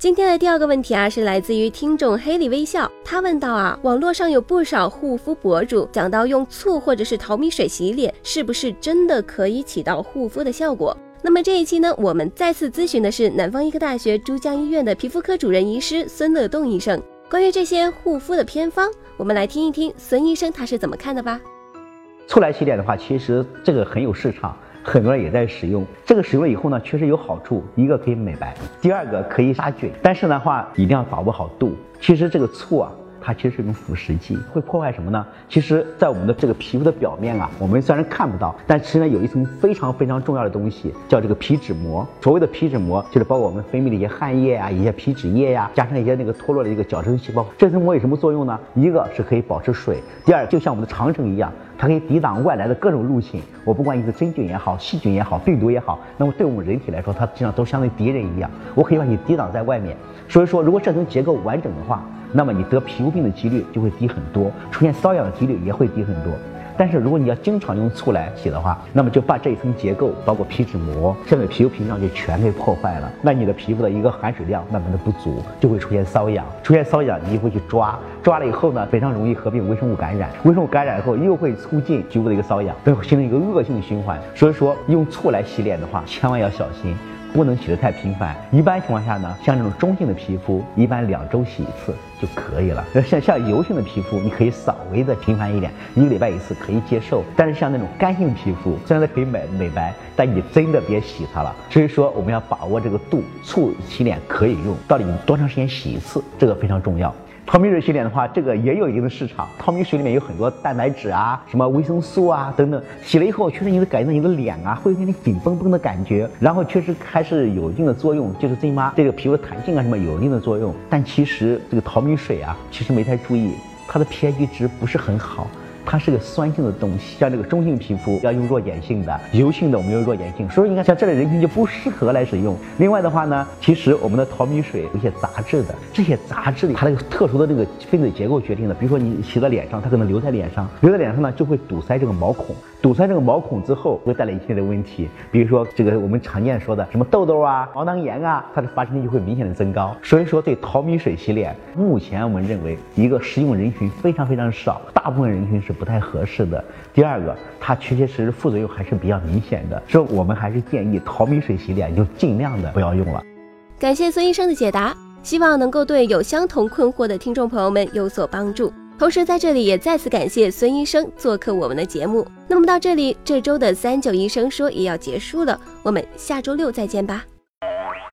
今天的第二个问题啊，是来自于听众黑里微笑，他问到啊，网络上有不少护肤博主讲到用醋或者是淘米水洗脸，是不是真的可以起到护肤的效果？那么这一期呢，我们再次咨询的是南方医科大学珠江医院的皮肤科主任医师孙乐栋医生，关于这些护肤的偏方，我们来听一听孙医生他是怎么看的吧。醋来洗脸的话，其实这个很有市场。很多人也在使用这个，使用了以后呢，确实有好处。一个可以美白，第二个可以杀菌。但是的话，一定要把握好度。其实这个醋啊。它其实是一种腐蚀剂，会破坏什么呢？其实，在我们的这个皮肤的表面啊，我们虽然看不到，但其实呢，有一层非常非常重要的东西，叫这个皮脂膜。所谓的皮脂膜，就是包括我们分泌的一些汗液啊，一些皮脂液呀，加上一些那个脱落的一个角质细胞。这层膜有什么作用呢？一个是可以保持水，第二就像我们的长城一样，它可以抵挡外来的各种入侵。我不管你是真菌也好，细菌也好，病毒也好，那么对我们人体来说，它实际上都相当于敌人一样，我可以把你抵挡在外面。所以说，如果这层结构完整的话，那么你得皮肤病的几率就会低很多，出现瘙痒的几率也会低很多。但是如果你要经常用醋来洗的话，那么就把这一层结构，包括皮脂膜，下面皮肤屏障就全给破坏了。那你的皮肤的一个含水量慢慢的不足，就会出现瘙痒。出现瘙痒，你就会去抓，抓了以后呢，非常容易合并微生物感染。微生物感染以后，又会促进局部的一个瘙痒，最后形成一个恶性循环。所以说，用醋来洗脸的话，千万要小心。不能洗得太频繁，一般情况下呢，像这种中性的皮肤，一般两周洗一次就可以了。像像油性的皮肤，你可以稍微的频繁一点，一个礼拜一次可以接受。但是像那种干性皮肤，虽然它可以美美白，但你真的别洗它了。所以说我们要把握这个度，醋洗脸可以用，到底多长时间洗一次，这个非常重要。淘米水洗脸的话，这个也有一定的市场。淘米水里面有很多蛋白质啊，什么维生素啊等等，洗了以后确实你的感觉到你的脸啊会有点紧绷绷的感觉，然后确实还是有一定的作用，就是最起码这个皮肤弹性啊什么有一定的作用。但其实这个淘米水啊，其实没太注意，它的 pH 值不是很好。它是个酸性的东西，像这个中性皮肤要用弱碱性的，油性的我们用弱碱性，所以你看像这类人群就不适合来使用。另外的话呢，其实我们的淘米水有一些杂质的，这些杂质它那个特殊的这个分子结构决定的，比如说你洗在脸上，它可能留在脸上，留在脸上呢就会堵塞这个毛孔。堵塞这个毛孔之后，会带来一系列的问题，比如说这个我们常见说的什么痘痘啊、毛囊炎啊，它的发生率就会明显的增高。所以说，对淘米水洗脸，目前我们认为一个适用人群非常非常少，大部分人群是不太合适的。第二个，它确确实实副作用还是比较明显的，所以我们还是建议淘米水洗脸就尽量的不要用了。感谢孙医生的解答，希望能够对有相同困惑的听众朋友们有所帮助。同时，在这里也再次感谢孙医生做客我们的节目。那么到这里，这周的三九医生说也要结束了，我们下周六再见吧。